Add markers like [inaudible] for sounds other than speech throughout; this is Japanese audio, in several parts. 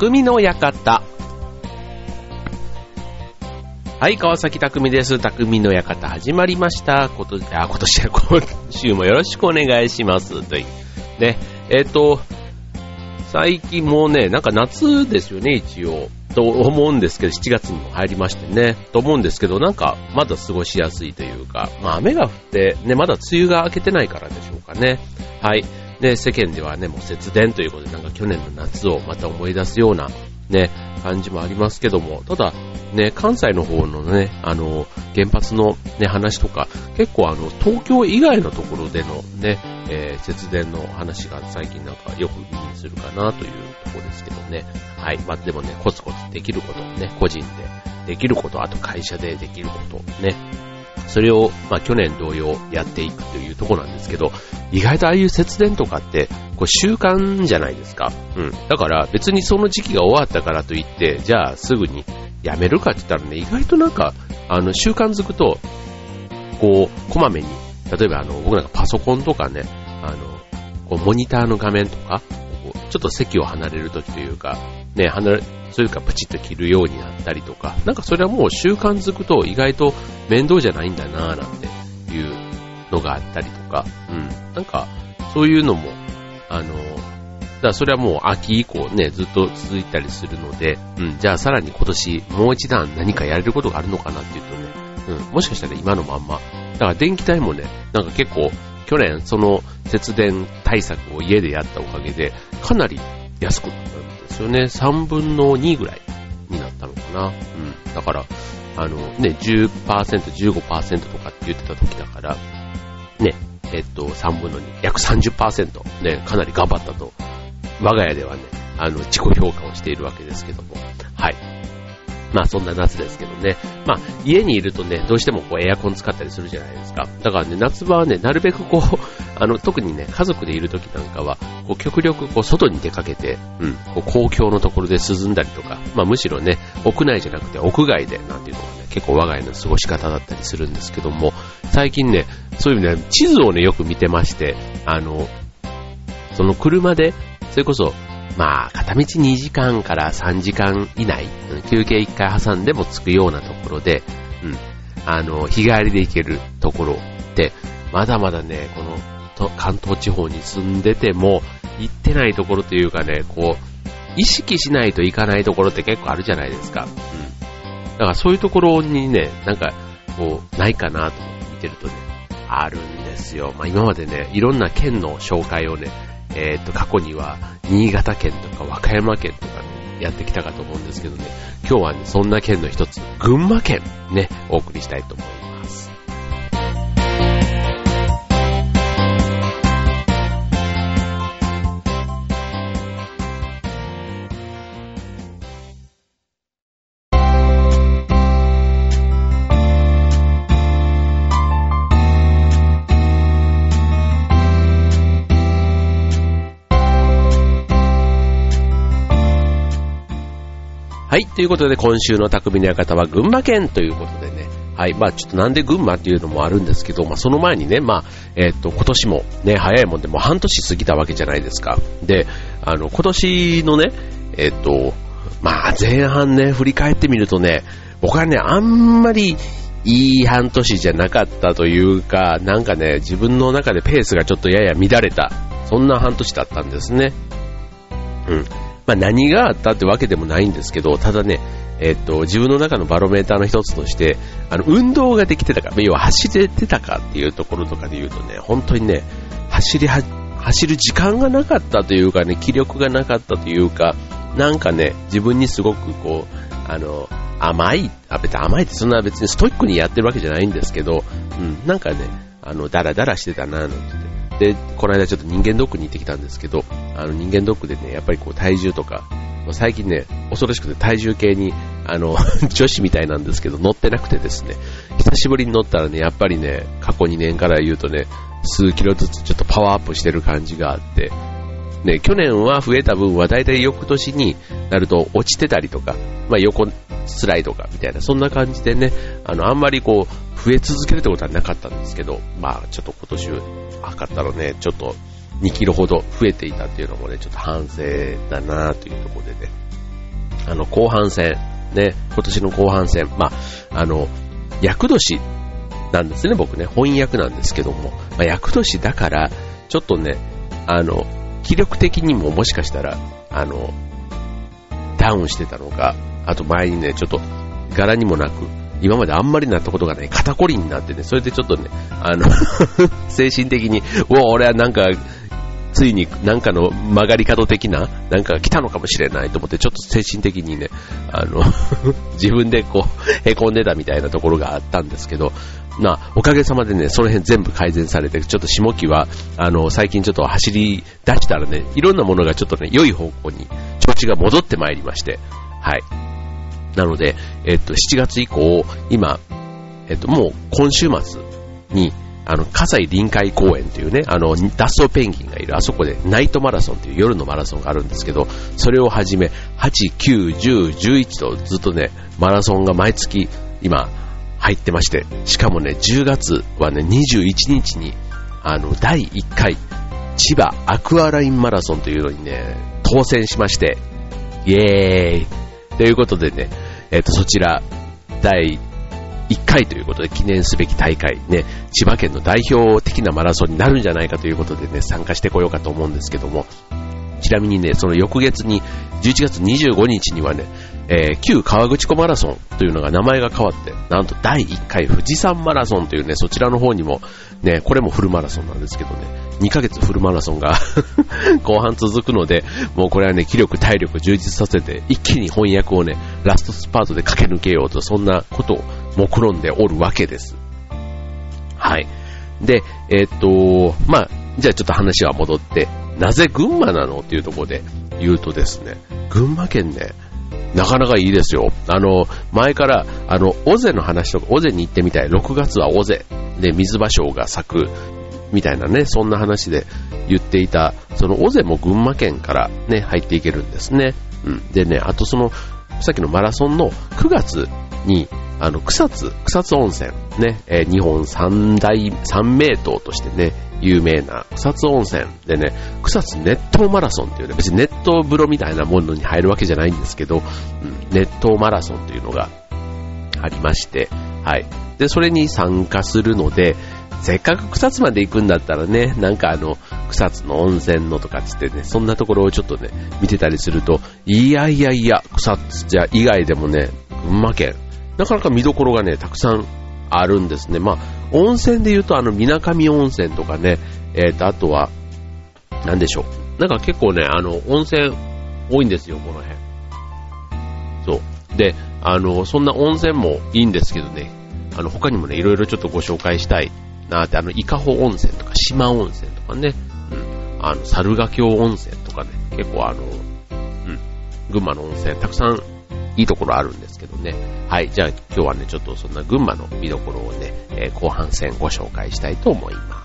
匠の館。はい、川崎匠です。匠の館始まりました。ことあ今年は今週もよろしくお願いします。という。ね、えっ、と、最近もうね、なんか夏ですよね、一応。と思うんですけど、7月にも入りましてね、と思うんですけど、なんかまだ過ごしやすいというか、まあ雨が降って、ね、まだ梅雨が明けてないからでしょうかね。はい。で、世間ではね、もう節電ということで、なんか去年の夏をまた思い出すような、ね、感じもありますけども、ただ、ね、関西の方のね、あの、原発のね、話とか、結構あの、東京以外のところでのね、えー節電の話が最近なんかよく耳にするかなというところですけどね。はい。まあ、でもね、コツコツできること、ね、個人でできること、あと会社でできること、ね。それを、まあ、去年同様やっていくというとこなんですけど、意外とああいう節電とかって、こう習慣じゃないですか。うん。だから別にその時期が終わったからといって、じゃあすぐにやめるかって言ったらね、意外となんか、あの、習慣づくと、こう、こまめに、例えばあの、僕なんかパソコンとかね、あの、こう、モニターの画面とか、こうちょっと席を離れるときというか、ね、離れ、それかプチッと切るようになったりとか、なんかそれはもう習慣づくと意外と面倒じゃないんだなぁなんていうのがあったりとか、うん。なんか、そういうのも、あの、だからそれはもう秋以降ね、ずっと続いたりするので、うん、じゃあさらに今年もう一段何かやれることがあるのかなっていうとね、うん、もしかしたら今のまんま。だから電気代もね、なんか結構去年その節電対策を家でやったおかげで、かなり安くなったんですよね。3分の2ぐらいになったのかな。うん。だから、あのね、10%、15%とかって言ってた時だから、ね、えっと、3分の2、約30%、ね、かなり頑張ったと、我が家ではね、あの、自己評価をしているわけですけども、はい。まあそんな夏ですけどね。まあ家にいるとね、どうしてもこうエアコン使ったりするじゃないですか。だからね、夏場はね、なるべくこう、あの、特にね、家族でいる時なんかは、こう極力こう外に出かけて、うん、こう公共のところで涼んだりとか、まあむしろね、屋内じゃなくて屋外でなんていうのがね、結構我が家の過ごし方だったりするんですけども、最近ね、そういう意味では地図をね、よく見てまして、あの、その車で、それこそ、まあ、片道2時間から3時間以内、休憩1回挟んでも着くようなところで、うん、あの、日帰りで行けるところって、まだまだね、この関東地方に住んでても、行ってないところというかね、こう、意識しないといかないところって結構あるじゃないですか。うん。だからそういうところにね、なんか、こう、ないかなと見てるとね、あるんですよ。まあ今までね、いろんな県の紹介をね、えーと、過去には、新潟県とか和歌山県とかね、やってきたかと思うんですけどね、今日はね、そんな県の一つ、群馬県、ね、お送りしたいと思います。はい、ということで今週の匠の館は群馬県ということでね、はい、まあちょっとなんで群馬っていうのもあるんですけど、まあその前にね、まあ、えーっと、今年もね、早いもんでもう半年過ぎたわけじゃないですか。で、あの、今年のね、えーっと、まあ前半ね、振り返ってみるとね、僕はね、あんまりいい半年じゃなかったというか、なんかね、自分の中でペースがちょっとやや乱れた、そんな半年だったんですね。うん。まあ何があったってわけでもないんですけど、ただね、えっと、自分の中のバロメーターの一つとして、あの、運動ができてたか、要は走れてたかっていうところとかで言うとね、本当にね、走りは、走る時間がなかったというかね、気力がなかったというか、なんかね、自分にすごくこう、あの、甘い、あ、別に甘いってそんな別にストイックにやってるわけじゃないんですけど、うん、なんかね、あの、ダラダラしてたな、なんて。で、この間ちょっと人間ドックに行ってきたんですけど、あの人間ドックでね、やっぱりこう体重とか、最近ね、恐ろしくて体重計に、あの、[laughs] 女子みたいなんですけど、乗ってなくてですね、久しぶりに乗ったらね、やっぱりね、過去2年から言うとね、数キロずつちょっとパワーアップしてる感じがあって、ね、去年は増えた分は大体翌年になると落ちてたりとか、まあ横スライドかみたいな、そんな感じでね、あの、あんまりこう、増え続けるってことはなかったんですけど、まあちょっと今年測ったらね、ちょっと2キロほど増えていたっていうのもね、ちょっと反省だなというところでね、あの、後半戦、ね、今年の後半戦、まあ、あの、役年なんですね、僕ね、翻訳なんですけども、まあ、役年だから、ちょっとね、あの、気力的にももしかしたら、あの、ダウンしてたのか、あと前にね、ちょっと柄にもなく、今まであんまりなったことがない肩こりになってね、それでちょっとね、あの [laughs] 精神的に、お俺はなんか、ついになんかの曲がり角的な、なんか来たのかもしれないと思って、ちょっと精神的にね、あの [laughs] 自分でこう、凹んでたみたいなところがあったんですけど、まあ、おかげさまでね、その辺全部改善されて、ちょっと下期は、あの、最近ちょっと走り出したらね、いろんなものがちょっとね、良い方向に調子が戻ってまいりまして、はい。なので、えっと、7月以降、今、えっと、もう今週末に、あの、葛西臨海公園というね、あの、脱走ペンギンがいる、あそこでナイトマラソンという夜のマラソンがあるんですけど、それをはじめ、8、9、10、11とずっとね、マラソンが毎月、今、入ってまして、しかもね、10月はね、21日に、あの、第1回、千葉アクアラインマラソンというのにね、当選しまして、イエーイ。ということでね、えっ、ー、と、そちら、第1回ということで記念すべき大会、ね、千葉県の代表的なマラソンになるんじゃないかということでね、参加してこようかと思うんですけども、ちなみにね、その翌月に、11月25日にはね、えー、旧川口湖マラソンというのが名前が変わって、なんと第1回富士山マラソンというね、そちらの方にも、ね、これもフルマラソンなんですけどね、2ヶ月フルマラソンが [laughs] 後半続くので、もうこれはね、気力、体力充実させて、一気に翻訳をね、ラストスパートで駆け抜けようと、そんなことを目論んでおるわけです。はい。で、えー、っと、まあ、じゃあちょっと話は戻って、なぜ群馬なの？っていうところで言うとですね、群馬県ね、なかなかいいですよ。あの、前から、あの、尾瀬の話とか、尾瀬に行ってみたい。6月は尾瀬で水芭蕉が咲く、みたいなね、そんな話で言っていた、その尾瀬も群馬県からね、入っていけるんですね。うん。でね、あとその、さっきのマラソンの9月に、あの、草津、草津温泉、ね、えー、日本三大、三名湯としてね、有名な草津温泉でね、草津熱湯マラソンっていうね、別に熱湯風呂みたいなものに入るわけじゃないんですけど、うん、熱湯マラソンというのがありまして、はい。で、それに参加するので、せっかく草津まで行くんだったらね、なんかあの、草津の温泉のとかつってね、そんなところをちょっとね、見てたりすると、いやいやいや、草津じゃ以外でもね、群馬県、なかなか見どころがね、たくさんあるんですね。まあ、温泉で言うと、あの、水上温泉とかね、えっ、ー、と、あとは、なんでしょう。なんか結構ね、あの、温泉多いんですよ、この辺。そう。で、あの、そんな温泉もいいんですけどね、あの、他にもね、いろいろちょっとご紹介したいなって、あの、伊香保温泉とか、島温泉とかね、うん、あの、猿ヶ京温泉とかね、結構あの、うん、群馬の温泉たくさんいいところあるんですけどね。はい、じゃあ今日はね、ちょっとそんな群馬の見どころをね、えー、後半戦ご紹介したいと思います。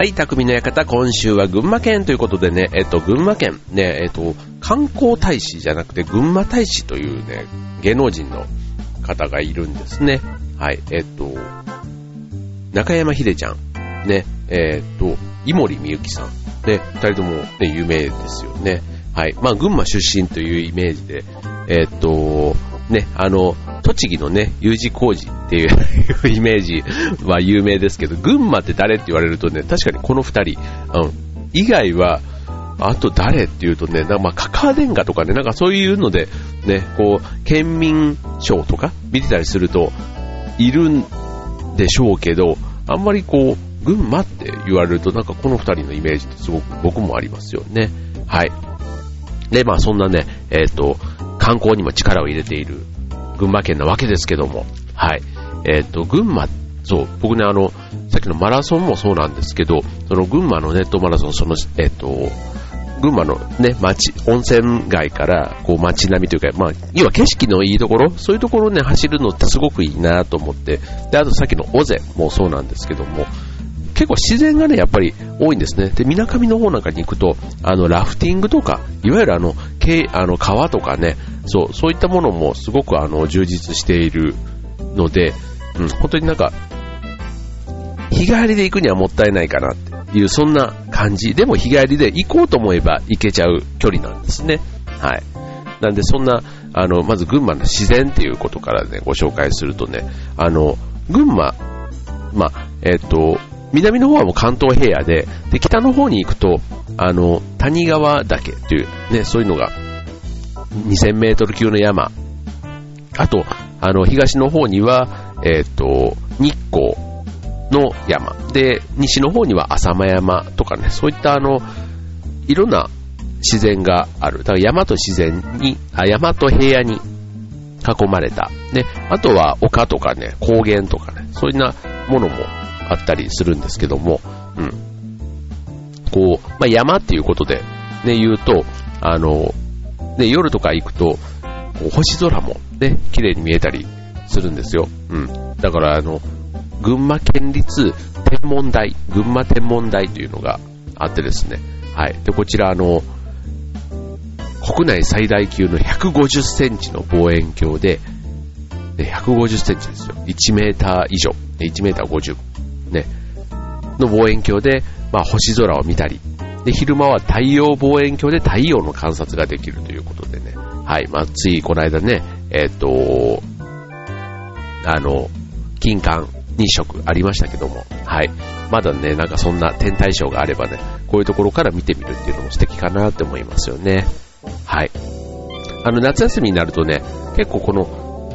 はい、匠の館、今週は群馬県ということでね、えっと、群馬県、ね、えっと、観光大使じゃなくて群馬大使というね、芸能人の方がいるんですね。はい、えっと、中山秀ちゃん、ね、えっと、井森美幸さん、ね、二人ともね、有名ですよね。はい、まあ、群馬出身というイメージで、えっと、ね、あの、栃木のね、U 字工事っていう [laughs] イメージは有名ですけど、群馬って誰って言われるとね、確かにこの二人、うん、以外は、あと誰っていうとね、なんかまあ、カカア電化とかね、なんかそういうので、ね、こう、県民賞とか見てたりすると、いるんでしょうけど、あんまりこう、群馬って言われると、なんかこの二人のイメージってすごく僕もありますよね。はい。で、まあそんなね、えっ、ー、と、観光にも力を入れている群馬県なわけですけども、はい。えっ、ー、と、群馬、そう、僕ね、あの、さっきのマラソンもそうなんですけど、その群馬のネットマラソン、その、えっ、ー、と、群馬のね、街、温泉街から、こう街並みというか、まあ、要は景色のいいところ、そういうところをね、走るのってすごくいいなと思って、で、あとさっきの尾瀬もそうなんですけども、結構自然がね、やっぱり多いんですね。で、水上の方なんかに行くと、あの、ラフティングとか、いわゆるあの、あの川とかね、そう、そういったものもすごくあの、充実しているので、うん、本当になんか、日帰りで行くにはもったいないかなっていう、そんな感じ。でも日帰りで行こうと思えば行けちゃう距離なんですね。はい。なんでそんな、あの、まず群馬の自然っていうことからね、ご紹介するとね、あの、群馬、まあ、えっ、と、南の方はもう関東平野で、で、北の方に行くと、あの、谷川岳っていう、ね、そういうのが、2000メートル級の山。あと、あの、東の方には、えっ、と、日光の山。で、西の方には浅間山とかね、そういったあの、いろんな自然がある。だから山と自然に、あ山と平野に囲まれた。で、あとは丘とかね、高原とかね、そういうなものもあったりするんですけども、うん。こう、まあ、山っていうことで、ね、言うと、あの、ね、夜とか行くと、こう星空もね、綺麗に見えたりするんですよ。うん。だから、あの、群馬県立天文台、群馬天文台というのがあってですね、はい。で、こちら、あの、国内最大級の150センチの望遠鏡で、150センチですよ。1メーター以上。で1メーター50。ね。の望遠鏡で、まあ、星空を見たり、で、昼間は太陽望遠鏡で太陽の観察ができるということでね。はい。まあ、ついこの間ね、えっ、と、あの、金環日食ありましたけども、はい。まだね、なんかそんな天体ショーがあればね、こういうところから見てみるっていうのも素敵かなって思いますよね。はい。あの、夏休みになるとね、結構この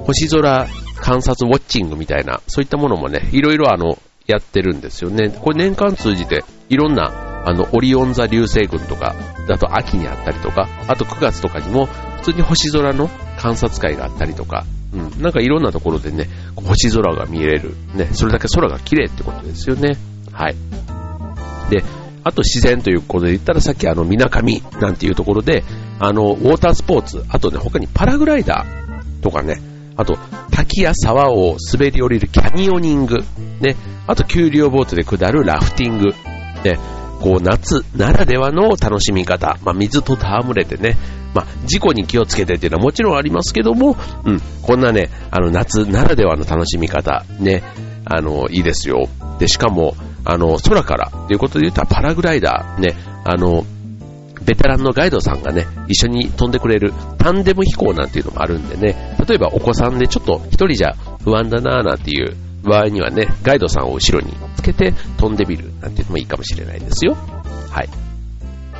星空観察ウォッチングみたいな、そういったものもね、いろいろあの、やってるんですよね。これ年間通じて、いろんな、あの、オリオン座流星群とか、だと秋にあったりとか、あと9月とかにも、普通に星空の観察会があったりとか、うん、なんかいろんなところでね、星空が見れる。ね、それだけ空が綺麗ってことですよね。はい。で、あと自然ということで言ったらさっきあの、みなかみなんていうところで、あの、ウォータースポーツ、あとね、他にパラグライダーとかね、あと、滝や沢を滑り降りるキャニオニング、ね、あと、丘陵ボートで下るラフティング、ね、こう、夏ならではの楽しみ方、まあ、水と戯れてね、まあ、事故に気をつけてっていうのはもちろんありますけども、うん、こんなね、あの、夏ならではの楽しみ方、ね、あの、いいですよ。で、しかも、あの、空からということで言ったらパラグライダー、ね、あの、ベテランのガイドさんがね、一緒に飛んでくれるタンデム飛行なんていうのもあるんでね、例えばお子さんでちょっと一人じゃ不安だなーなんていう場合にはね、ガイドさんを後ろにつけて飛んでみるなんていうのもいいかもしれないですよ。はい。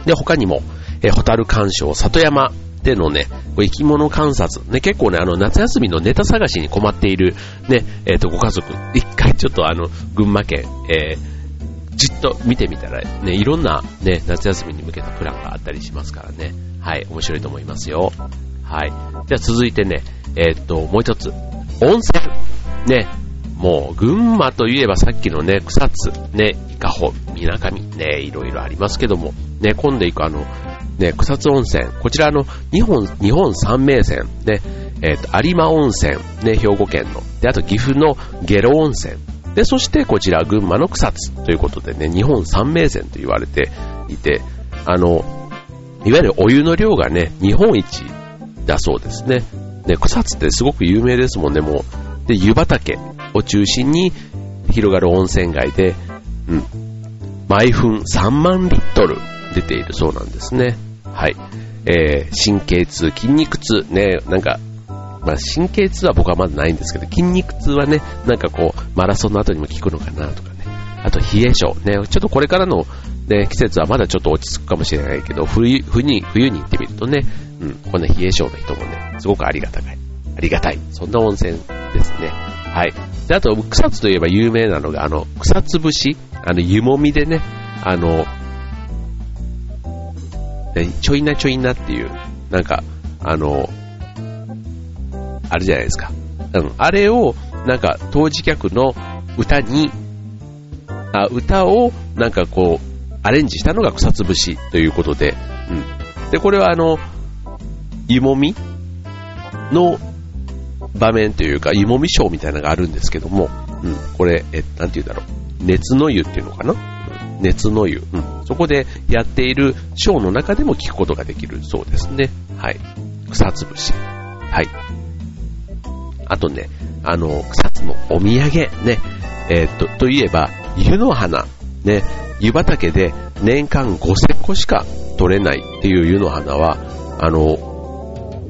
で、他にも、え、ホタル鑑賞、里山でのね、生き物観察、ね、結構ね、あの、夏休みのネタ探しに困っている、ね、えっ、と、ご家族、一回ちょっとあの、群馬県、えーじっと見てみたら、ね、いろんなね、夏休みに向けたプランがあったりしますからね。はい、面白いと思いますよ。はい。じゃ続いてね、えーっと、もう一つ。温泉。ね。もう、群馬といえばさっきのね、草津、ね、伊香保、水上、ね、いろいろありますけども、ね、今度行くあの、ね、草津温泉。こちらの日本、日本三名泉、ね、えーっと、有馬温泉、ね、兵庫県の。で、あと岐阜の下呂温泉。で、そしてこちら群馬の草津ということでね、日本三名泉と言われていて、あの、いわゆるお湯の量がね、日本一だそうですね。ね、草津ってすごく有名ですもんね、もう。で、湯畑を中心に広がる温泉街で、うん。毎分3万リットル出ているそうなんですね。はい。えー、神経痛、筋肉痛、ね、なんか、まあ、神経痛は僕はまだないんですけど、筋肉痛はね、なんかこう、マラソンの後にも効くのかなとかね。あと、冷え性。ね、ちょっとこれからの、ね、季節はまだちょっと落ち着くかもしれないけど、冬、冬に、冬に行ってみるとね、うん、こんな冷え性の人もね、すごくありがたい。ありがたい。そんな温泉ですね。はい。で、あと、草津といえば有名なのが、あの、草津節あの、湯もみでね、あの、ねちょいなちょいなっていう、なんか、あの、あるじゃないですか。うん。あれを、なんか、当時客の歌に、あ歌を、なんかこう、アレンジしたのが草津節ということで、うん。で、これはあの、湯もみの場面というか、湯もみショーみたいなのがあるんですけども、うん、これ、え、なんて言うんだろう。熱の湯っていうのかな熱の湯。うん。そこでやっているショーの中でも聞くことができるそうですね。はい。草つぶし。はい。あとね、あの、草津のお土産、ね。えー、っと、といえば、湯の花。ね。湯畑で年間5000個しか取れないっていう湯の花は、あの、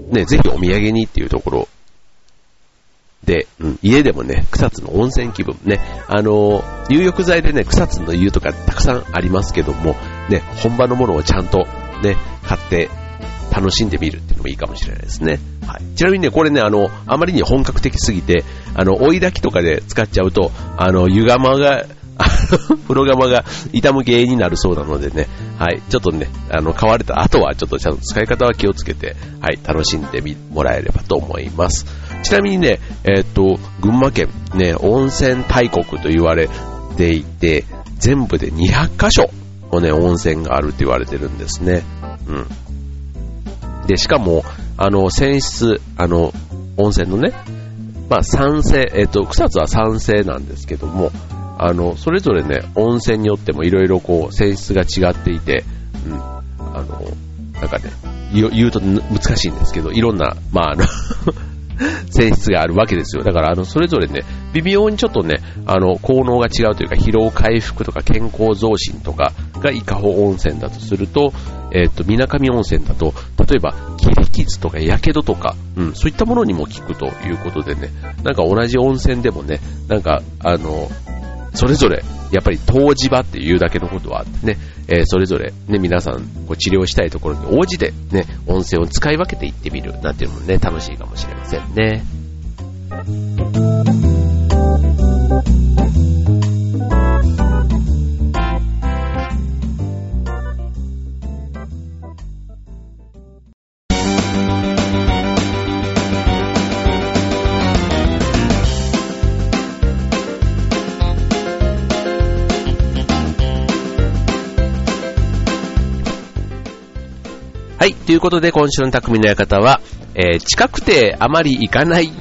ね、ぜひお土産にっていうところで、うん、家でもね、草津の温泉気分ね、あの、入浴剤でね、草津の湯とかたくさんありますけども、ね、本場のものをちゃんとね、買って楽しんでみるっていうのもいいかもしれないですね。はい。ちなみにね、これね、あの、あまりに本格的すぎて、あの、追い炊きとかで使っちゃうと、あの、湯釜が、風呂釜が傷む原因になるそうなのでね、はい、ちょっとね、あの、買われた後はちょっとちゃんと使い方は気をつけて、はい、楽しんでみ、もらえればと思います。ちなみにね、えっ、と、群馬県、ね、温泉大国と言われていて、全部で200カ所のね、温泉があるって言われてるんですね。うん。で、しかも、あの、泉質、あの、温泉のね、まあ、酸性、えっ、と、草津は酸性なんですけども、あの、それぞれね、温泉によってもいろいろこう、泉質が違っていて、うん、あの、なんかね、言うと難しいんですけど、いろんな、まあ、あの [laughs] 性質があるわけですよ。だから、あの、それぞれね、微妙にちょっとね、あの、効能が違うというか、疲労回復とか健康増進とかが伊香保温泉だとすると、えっ、ー、と、水上温泉だと、例えば、切り傷とか火傷とか、うん、そういったものにも効くということでね、なんか同じ温泉でもね、なんか、あの、それぞれ、やっぱり湯治場っていうだけのことはあってね、えー、それぞれね、皆さんこう治療したいところに応じてね、温泉を使い分けていってみるなんていうのもね、楽しいかもしれませんね。ということで、今週の匠の館は、えー、近くてあまり行かない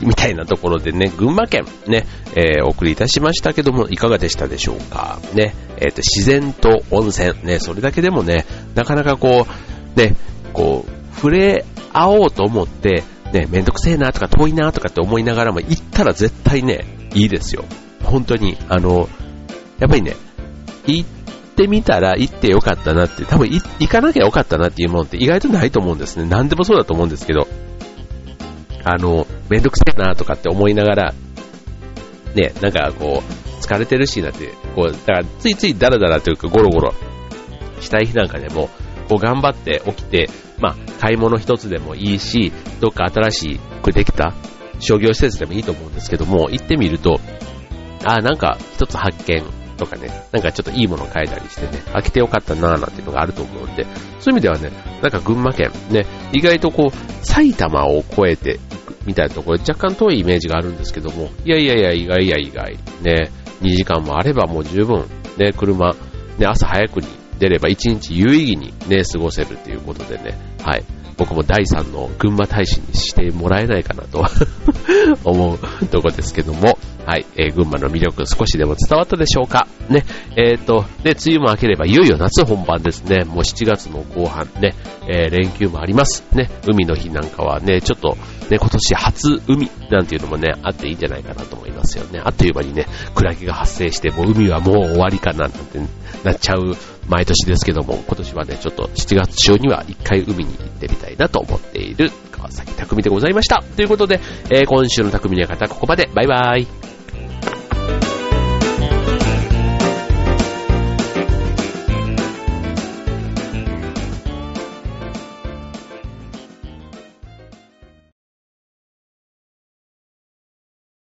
みたいなところでね、群馬県ね、えー、お送りいたしましたけども、いかがでしたでしょうか？ね、えっ、ー、と、自然と温泉、ね、それだけでもね、なかなかこう、ね、こう、触れ合おうと思って、ね、めんどくせえなとか遠いなとかって思いながらも行ったら絶対ね、いいですよ。本当に、あの、やっぱりね、行っってみたら行ってよかったなって、多分行かなきゃよかったなっていうものって意外とないと思うんですね。何でもそうだと思うんですけど、あの、めんどくせえなとかって思いながら、ね、なんかこう、疲れてるしなって、こう、だからついついダラダラというかゴロゴロしたい日なんかでも、こう頑張って起きて、まあ、買い物一つでもいいし、どっか新しくできた商業施設でもいいと思うんですけども、行ってみると、あ、なんか一つ発見とかね、なんかちょっといいものを買えたりしてね、飽きてよかったなーなんていうのがあると思うんで、そういう意味ではね、なんか群馬県ね、意外とこう、埼玉を越えていくみたいなところ若干遠いイメージがあるんですけども、いやいやいや、意外や意外、ね、2時間もあればもう十分、ね、車、ね、朝早くに出れば1日有意義にね、過ごせるっていうことでね、はい。僕も第3の群馬大使にしてもらえないかなと [laughs] 思うとこですけども、はい、えー、群馬の魅力少しでも伝わったでしょうか？ね、えっ、ー、と、で、梅雨も明ければいよいよ夏本番ですね。もう7月の後半。ね、えー、連休もあります。ね、海の日なんかはね、ちょっと、ね、今年初海なんていうのもね、あっていいんじゃないかなと思います。よね。あっという間にね、クラゲが発生して、もう海はもう終わりかななんてなっちゃう毎年ですけども、今年はね、ちょっと7月中には一回海に行ってみたいなと思っている川崎匠でございました。ということで、えー、今週の匠の方、ここまで。バイバイ。